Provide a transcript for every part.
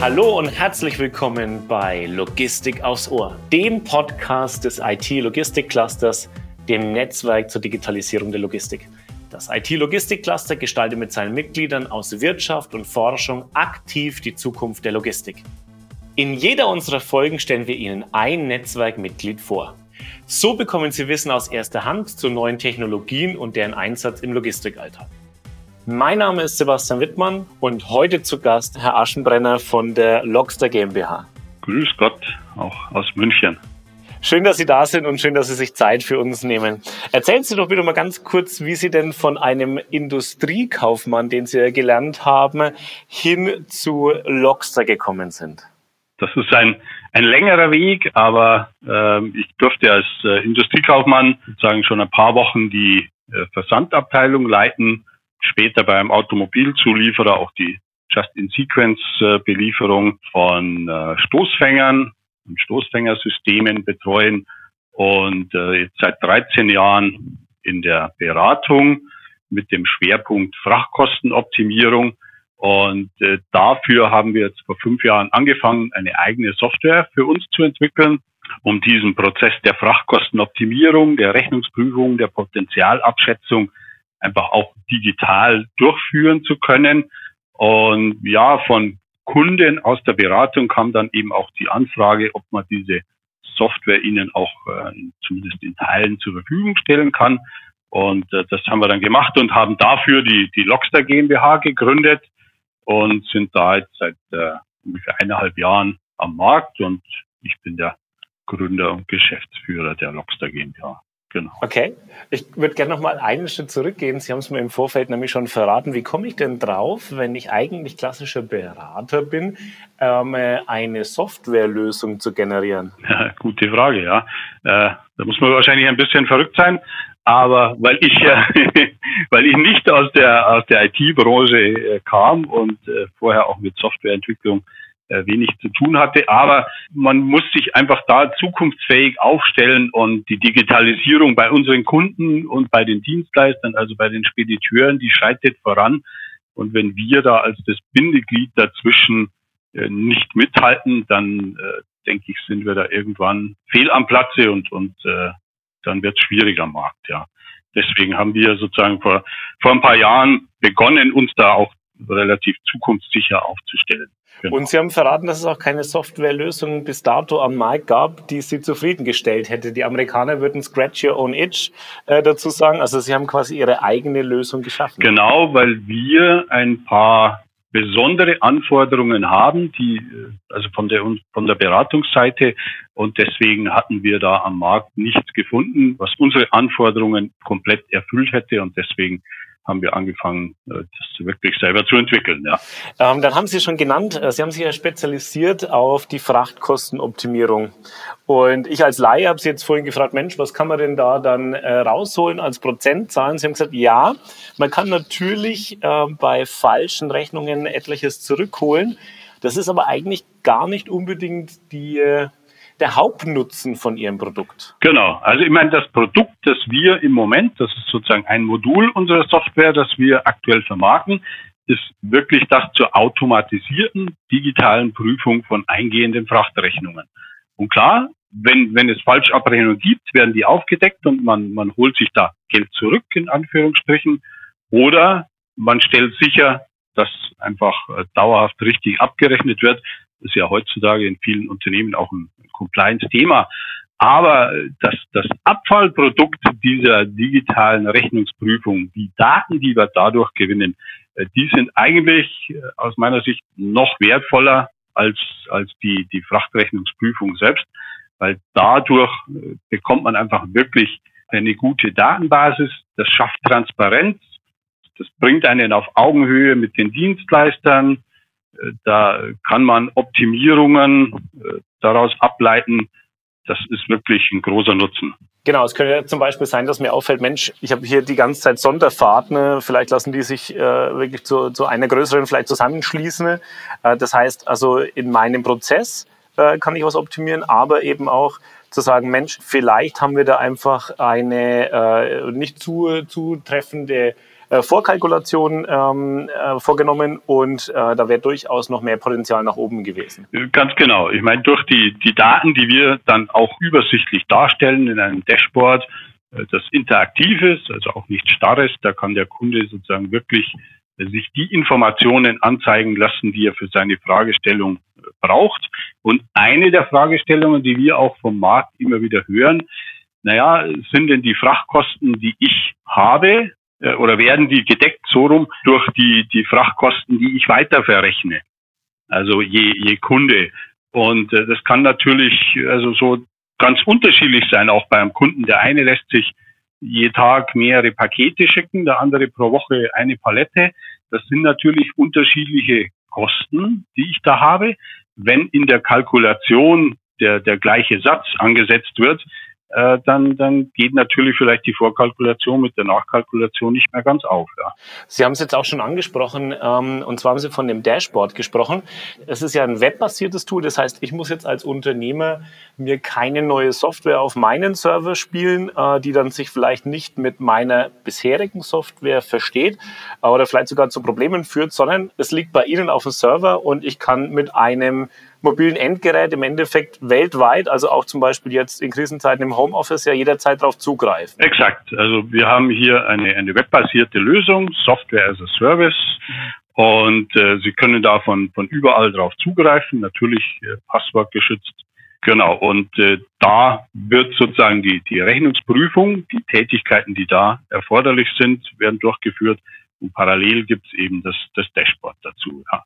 Hallo und herzlich willkommen bei Logistik aufs Ohr, dem Podcast des IT-Logistik-Clusters, dem Netzwerk zur Digitalisierung der Logistik. Das IT-Logistik-Cluster gestaltet mit seinen Mitgliedern aus Wirtschaft und Forschung aktiv die Zukunft der Logistik. In jeder unserer Folgen stellen wir Ihnen ein Netzwerkmitglied vor. So bekommen Sie Wissen aus erster Hand zu neuen Technologien und deren Einsatz im Logistikalltag. Mein Name ist Sebastian Wittmann und heute zu Gast Herr Aschenbrenner von der Logster GmbH. Grüß Gott, auch aus München. Schön, dass Sie da sind und schön, dass Sie sich Zeit für uns nehmen. Erzählen Sie doch bitte mal ganz kurz, wie Sie denn von einem Industriekaufmann, den Sie gelernt haben, hin zu Logster gekommen sind. Das ist ein, ein längerer Weg, aber äh, ich durfte als äh, Industriekaufmann sozusagen schon ein paar Wochen die äh, Versandabteilung leiten später beim Automobilzulieferer auch die Just-in-Sequence-Belieferung von äh, Stoßfängern und Stoßfängersystemen betreuen und äh, jetzt seit 13 Jahren in der Beratung mit dem Schwerpunkt Frachtkostenoptimierung. Und äh, dafür haben wir jetzt vor fünf Jahren angefangen, eine eigene Software für uns zu entwickeln, um diesen Prozess der Frachtkostenoptimierung, der Rechnungsprüfung, der Potenzialabschätzung einfach auch digital durchführen zu können. Und ja, von Kunden aus der Beratung kam dann eben auch die Anfrage, ob man diese Software ihnen auch äh, zumindest in Teilen zur Verfügung stellen kann. Und äh, das haben wir dann gemacht und haben dafür die, die Logster GmbH gegründet und sind da jetzt seit äh, ungefähr eineinhalb Jahren am Markt und ich bin der Gründer und Geschäftsführer der Logster GmbH. Genau. Okay. Ich würde gerne noch mal einen Schritt zurückgehen. Sie haben es mir im Vorfeld nämlich schon verraten. Wie komme ich denn drauf, wenn ich eigentlich klassischer Berater bin, ähm, eine Softwarelösung zu generieren? Ja, gute Frage, ja. Äh, da muss man wahrscheinlich ein bisschen verrückt sein. Aber weil ich äh, weil ich nicht aus der aus der IT-Branche äh, kam und äh, vorher auch mit Softwareentwicklung äh, wenig zu tun hatte. Aber man muss sich einfach da zukunftsfähig aufstellen und die Digitalisierung bei unseren Kunden und bei den Dienstleistern, also bei den Spediteuren, die schreitet voran. Und wenn wir da als das Bindeglied dazwischen äh, nicht mithalten, dann äh, denke ich, sind wir da irgendwann fehl am Platze und, und äh, dann wird es schwierig am Markt, ja. Deswegen haben wir sozusagen vor, vor ein paar Jahren begonnen, uns da auch relativ zukunftssicher aufzustellen. Genau. Und Sie haben verraten, dass es auch keine Softwarelösung bis dato am Markt gab, die Sie zufriedengestellt hätte. Die Amerikaner würden Scratch Your Own Itch äh, dazu sagen. Also Sie haben quasi Ihre eigene Lösung geschaffen. Genau, weil wir ein paar besondere Anforderungen haben, die äh, also von der von der Beratungsseite und deswegen hatten wir da am Markt nichts gefunden, was unsere Anforderungen komplett erfüllt hätte und deswegen haben wir angefangen, äh, das wirklich selber zu entwickeln. Ja. Ähm, dann haben Sie schon genannt, äh, Sie haben sich ja spezialisiert auf die Frachtkostenoptimierung. Und ich als Laie habe Sie jetzt vorhin gefragt, Mensch, was kann man denn da dann äh, rausholen als Prozentzahlen? Sie haben gesagt, ja, man kann natürlich äh, bei falschen Rechnungen etliches zurückholen. Das ist aber eigentlich gar nicht unbedingt die äh, der Hauptnutzen von Ihrem Produkt? Genau. Also ich meine, das Produkt, das wir im Moment, das ist sozusagen ein Modul unserer Software, das wir aktuell vermarkten, ist wirklich das zur automatisierten digitalen Prüfung von eingehenden Frachtrechnungen. Und klar, wenn, wenn es Falschabrechnungen gibt, werden die aufgedeckt und man, man holt sich da Geld zurück, in Anführungsstrichen. Oder man stellt sicher, dass einfach äh, dauerhaft richtig abgerechnet wird. Ist ja heutzutage in vielen Unternehmen auch ein Compliance-Thema. Aber das, das Abfallprodukt dieser digitalen Rechnungsprüfung, die Daten, die wir dadurch gewinnen, äh, die sind eigentlich äh, aus meiner Sicht noch wertvoller als, als die, die Frachtrechnungsprüfung selbst, weil dadurch äh, bekommt man einfach wirklich eine gute Datenbasis, das schafft Transparenz, das bringt einen auf Augenhöhe mit den Dienstleistern, da kann man Optimierungen äh, daraus ableiten. Das ist wirklich ein großer Nutzen. Genau, es könnte zum Beispiel sein, dass mir auffällt, Mensch, ich habe hier die ganze Zeit Sonderfahrten, ne? vielleicht lassen die sich äh, wirklich zu, zu einer größeren vielleicht zusammenschließen. Äh, das heißt also, in meinem Prozess äh, kann ich was optimieren, aber eben auch zu sagen, Mensch, vielleicht haben wir da einfach eine äh, nicht zu zutreffende äh, Vorkalkulation ähm, äh, vorgenommen und äh, da wäre durchaus noch mehr Potenzial nach oben gewesen. Ganz genau. Ich meine, durch die, die Daten, die wir dann auch übersichtlich darstellen in einem Dashboard, äh, das interaktiv ist, also auch nicht starr ist, da kann der Kunde sozusagen wirklich sich die Informationen anzeigen lassen, die er für seine Fragestellung äh, braucht. Und eine der Fragestellungen, die wir auch vom Markt immer wieder hören, naja, sind denn die Frachtkosten, die ich habe, äh, oder werden die gedeckt so rum durch die, die Frachtkosten, die ich weiter verrechne? Also je, je Kunde. Und äh, das kann natürlich also so ganz unterschiedlich sein, auch beim Kunden. Der eine lässt sich je Tag mehrere Pakete schicken, der andere pro Woche eine Palette. Das sind natürlich unterschiedliche Kosten, die ich da habe. Wenn in der Kalkulation der, der gleiche Satz angesetzt wird, äh, dann, dann geht natürlich vielleicht die Vorkalkulation mit der Nachkalkulation nicht mehr ganz auf. Ja. Sie haben es jetzt auch schon angesprochen, ähm, und zwar haben Sie von dem Dashboard gesprochen. Es ist ja ein webbasiertes Tool, das heißt, ich muss jetzt als Unternehmer mir keine neue Software auf meinen Server spielen, äh, die dann sich vielleicht nicht mit meiner bisherigen Software versteht äh, oder vielleicht sogar zu Problemen führt, sondern es liegt bei Ihnen auf dem Server und ich kann mit einem mobilen Endgerät im Endeffekt weltweit, also auch zum Beispiel jetzt in Krisenzeiten im Homeoffice, ja jederzeit darauf zugreifen. Exakt. Also wir haben hier eine, eine webbasierte Lösung, Software as a Service. Und äh, Sie können da von, von überall drauf zugreifen, natürlich äh, passwortgeschützt. Genau, und äh, da wird sozusagen die, die Rechnungsprüfung, die Tätigkeiten, die da erforderlich sind, werden durchgeführt. Und parallel gibt es eben das, das Dashboard dazu. Ja.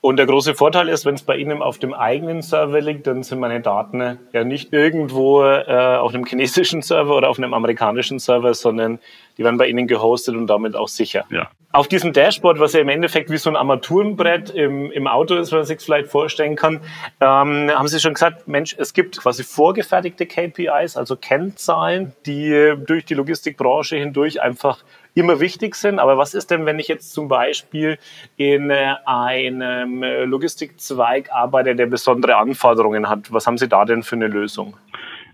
Und der große Vorteil ist, wenn es bei Ihnen auf dem eigenen Server liegt, dann sind meine Daten ja nicht irgendwo äh, auf einem chinesischen Server oder auf einem amerikanischen Server, sondern die werden bei Ihnen gehostet und damit auch sicher. Ja. Auf diesem Dashboard, was ja im Endeffekt wie so ein Armaturenbrett im, im Auto ist, wenn man sich vielleicht vorstellen kann, ähm, haben Sie schon gesagt, Mensch, es gibt quasi vorgefertigte KPIs, also Kennzahlen, die durch die Logistikbranche hindurch einfach immer wichtig sind. Aber was ist denn, wenn ich jetzt zum Beispiel in äh, einem äh, Logistikzweig arbeite, der besondere Anforderungen hat? Was haben Sie da denn für eine Lösung?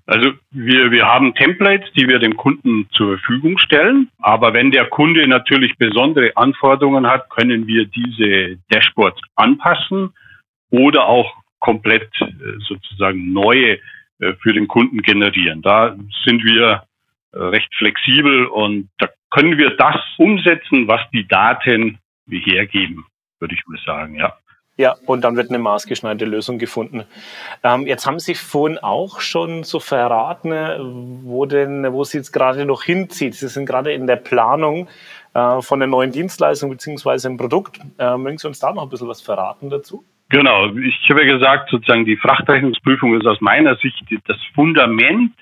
Also wir, wir haben Templates, die wir dem Kunden zur Verfügung stellen. Aber wenn der Kunde natürlich besondere Anforderungen hat, können wir diese Dashboards anpassen oder auch komplett äh, sozusagen neue für den Kunden generieren. Da sind wir recht flexibel und da können wir das umsetzen, was die Daten hergeben, würde ich mal sagen, ja. Ja, und dann wird eine maßgeschneiderte Lösung gefunden. Ähm, jetzt haben Sie vorhin auch schon so verraten, wo denn, wo Sie jetzt gerade noch hinzieht. Sie sind gerade in der Planung äh, von einer neuen Dienstleistung beziehungsweise einem Produkt. Äh, mögen Sie uns da noch ein bisschen was verraten dazu? Genau, ich habe ja gesagt, sozusagen die Frachtrechnungsprüfung ist aus meiner Sicht das Fundament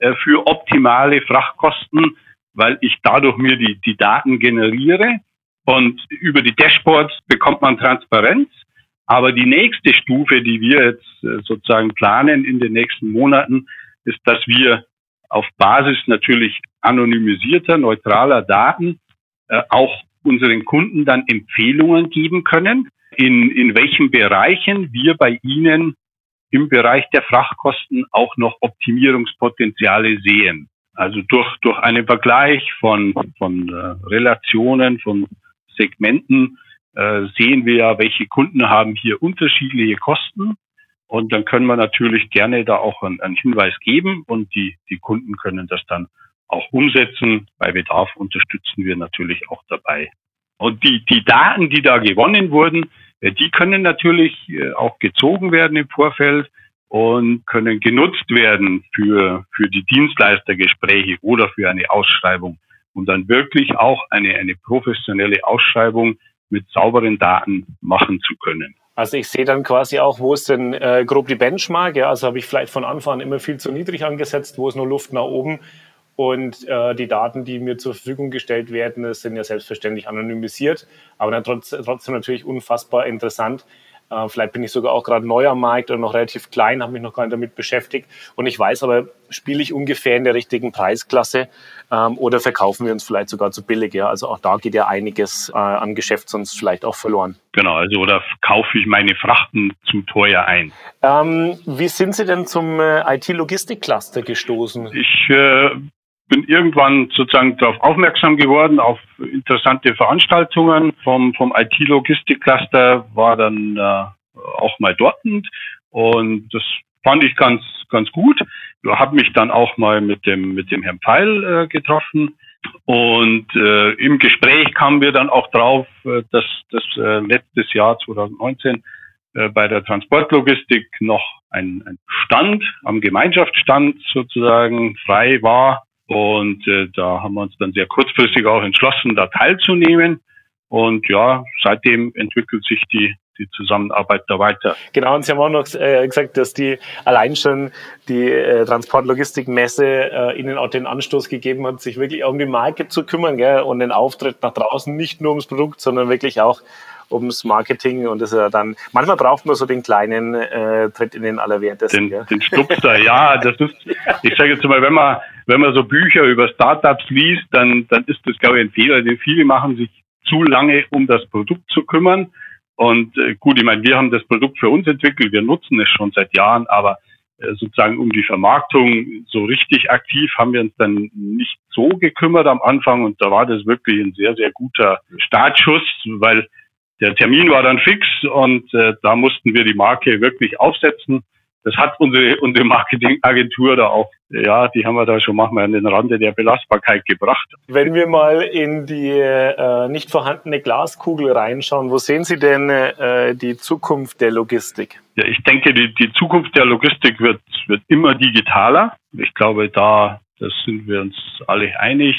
äh, für optimale Frachtkosten weil ich dadurch mir die, die Daten generiere und über die Dashboards bekommt man Transparenz. Aber die nächste Stufe, die wir jetzt äh, sozusagen planen in den nächsten Monaten, ist, dass wir auf Basis natürlich anonymisierter, neutraler Daten äh, auch unseren Kunden dann Empfehlungen geben können, in, in welchen Bereichen wir bei ihnen im Bereich der Frachtkosten auch noch Optimierungspotenziale sehen. Also durch, durch einen Vergleich von, von äh, Relationen, von Segmenten äh, sehen wir ja, welche Kunden haben hier unterschiedliche Kosten. Und dann können wir natürlich gerne da auch einen, einen Hinweis geben und die, die Kunden können das dann auch umsetzen. Bei Bedarf unterstützen wir natürlich auch dabei. Und die, die Daten, die da gewonnen wurden, äh, die können natürlich äh, auch gezogen werden im Vorfeld und können genutzt werden für, für die Dienstleistergespräche oder für eine Ausschreibung und dann wirklich auch eine, eine professionelle Ausschreibung mit sauberen Daten machen zu können. Also ich sehe dann quasi auch, wo ist denn äh, grob die Benchmark? Ja, also habe ich vielleicht von Anfang an immer viel zu niedrig angesetzt, wo ist nur Luft nach oben? Und äh, die Daten, die mir zur Verfügung gestellt werden, sind ja selbstverständlich anonymisiert, aber dann trotz, trotzdem natürlich unfassbar interessant, äh, vielleicht bin ich sogar auch gerade neu am Markt oder noch relativ klein, habe mich noch gar nicht damit beschäftigt. Und ich weiß aber, spiele ich ungefähr in der richtigen Preisklasse ähm, oder verkaufen wir uns vielleicht sogar zu billig. Ja? Also auch da geht ja einiges äh, an Geschäft sonst vielleicht auch verloren. Genau, also oder kaufe ich meine Frachten zu teuer ein. Ähm, wie sind Sie denn zum äh, IT-Logistik-Cluster gestoßen? Ich äh, bin irgendwann sozusagen darauf aufmerksam geworden, auf interessante Veranstaltungen vom, vom IT-Logistik-Cluster, war dann äh, auch mal dort und das fand ich ganz, ganz gut. Ich habe mich dann auch mal mit dem, mit dem Herrn Pfeil äh, getroffen. Und äh, im Gespräch kamen wir dann auch drauf, äh, dass das äh, letztes Jahr 2019 äh, bei der Transportlogistik noch ein, ein Stand am Gemeinschaftsstand sozusagen frei war. Und äh, da haben wir uns dann sehr kurzfristig auch entschlossen, da teilzunehmen. Und ja, seitdem entwickelt sich die die Zusammenarbeit da weiter. Genau, und Sie haben auch noch äh, gesagt, dass die allein schon die äh, Transportlogistikmesse äh, Ihnen auch den Anstoß gegeben hat, sich wirklich um die Marke zu kümmern gell, und den Auftritt nach draußen, nicht nur ums Produkt, sondern wirklich auch ums Marketing und das ist ja dann, manchmal braucht man so den kleinen äh, Tritt in den Allerwertesten. Den, den Stupser, ja, das ist, ich sage jetzt mal, wenn man, wenn man so Bücher über Startups liest, dann, dann ist das, glaube ich, ein Fehler, denn viele machen sich zu lange um das Produkt zu kümmern. Und äh, gut, ich meine, wir haben das Produkt für uns entwickelt, wir nutzen es schon seit Jahren, aber äh, sozusagen um die Vermarktung so richtig aktiv haben wir uns dann nicht so gekümmert am Anfang und da war das wirklich ein sehr, sehr guter Startschuss, weil der Termin war dann fix und äh, da mussten wir die Marke wirklich aufsetzen das hat unsere, unsere Marketingagentur da auch, ja, die haben wir da schon manchmal an den Rande der Belastbarkeit gebracht. Wenn wir mal in die äh, nicht vorhandene Glaskugel reinschauen, wo sehen Sie denn äh, die Zukunft der Logistik? Ja, ich denke, die, die Zukunft der Logistik wird, wird immer digitaler. Ich glaube, da das sind wir uns alle einig.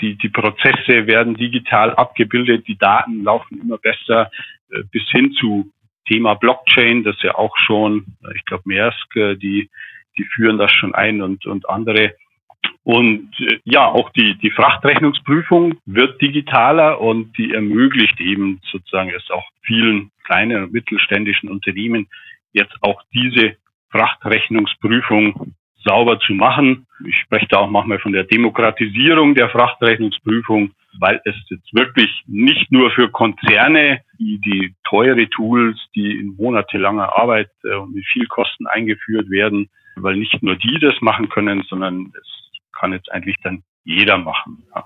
Die, die Prozesse werden digital abgebildet, die Daten laufen immer besser äh, bis hin zu Thema Blockchain, das ja auch schon, ich glaube, Maersk, äh, die, die führen das schon ein und, und andere. Und äh, ja, auch die, die Frachtrechnungsprüfung wird digitaler und die ermöglicht eben sozusagen es auch vielen kleinen und mittelständischen Unternehmen jetzt auch diese Frachtrechnungsprüfung sauber zu machen. Ich spreche da auch manchmal von der Demokratisierung der Frachtrechnungsprüfung, weil es jetzt wirklich nicht nur für Konzerne, die, die teure Tools, die in monatelanger Arbeit äh, und mit viel Kosten eingeführt werden, weil nicht nur die das machen können, sondern es kann jetzt eigentlich dann jeder machen. Ja.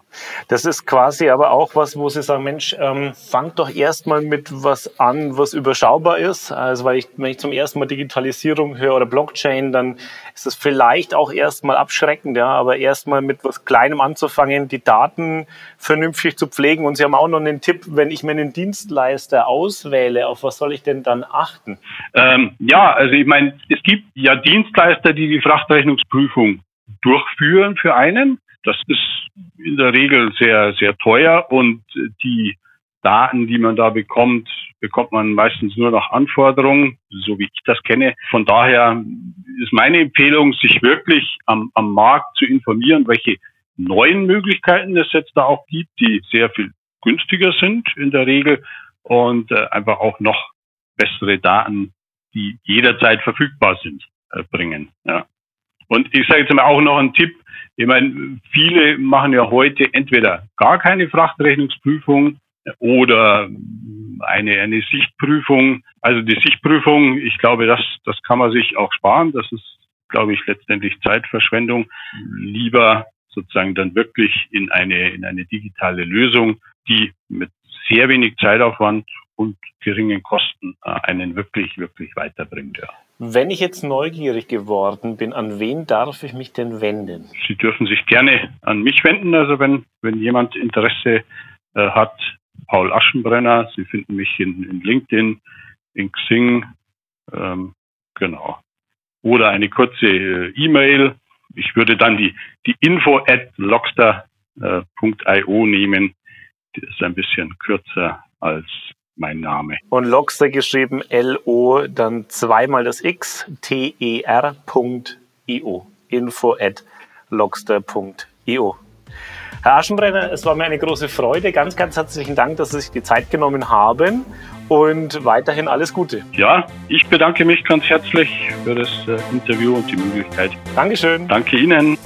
Das ist quasi aber auch was, wo Sie sagen, Mensch, ähm, fangt doch erstmal mit was an, was überschaubar ist. Also weil ich, wenn ich zum ersten Mal Digitalisierung höre oder Blockchain, dann ist das vielleicht auch erstmal abschreckend, ja, aber erstmal mit was Kleinem anzufangen, die Daten vernünftig zu pflegen. Und Sie haben auch noch einen Tipp, wenn ich mir einen Dienstleister auswähle, auf was soll ich denn dann achten? Ähm, ja, also ich meine, es gibt ja Dienstleister, die die Frachtrechnungsprüfung durchführen für einen. Das ist in der Regel sehr, sehr teuer und die Daten, die man da bekommt, bekommt man meistens nur nach Anforderungen, so wie ich das kenne. Von daher ist meine Empfehlung, sich wirklich am, am Markt zu informieren, welche neuen Möglichkeiten es jetzt da auch gibt, die sehr viel günstiger sind in der Regel und äh, einfach auch noch bessere Daten, die jederzeit verfügbar sind, äh, bringen. Ja. Und ich sage jetzt mal auch noch einen Tipp, ich meine, viele machen ja heute entweder gar keine Frachtrechnungsprüfung oder eine, eine Sichtprüfung. Also die Sichtprüfung, ich glaube, das, das kann man sich auch sparen. Das ist, glaube ich, letztendlich Zeitverschwendung. Lieber sozusagen dann wirklich in eine, in eine digitale Lösung, die mit sehr wenig Zeitaufwand und geringen Kosten äh, einen wirklich, wirklich weiterbringt. Ja. Wenn ich jetzt neugierig geworden bin, an wen darf ich mich denn wenden? Sie dürfen sich gerne an mich wenden. Also wenn, wenn jemand Interesse äh, hat, Paul Aschenbrenner, Sie finden mich in, in LinkedIn, in Xing, ähm, genau. Oder eine kurze äh, E-Mail. Ich würde dann die, die info at logster.io äh, nehmen. Die ist ein bisschen kürzer als mein Name. Und Logster geschrieben L-O, dann zweimal das X, T-E-R.io. Info at logster.io. Herr Aschenbrenner, es war mir eine große Freude. Ganz, ganz herzlichen Dank, dass Sie sich die Zeit genommen haben und weiterhin alles Gute. Ja, ich bedanke mich ganz herzlich für das äh, Interview und die Möglichkeit. Dankeschön. Danke Ihnen.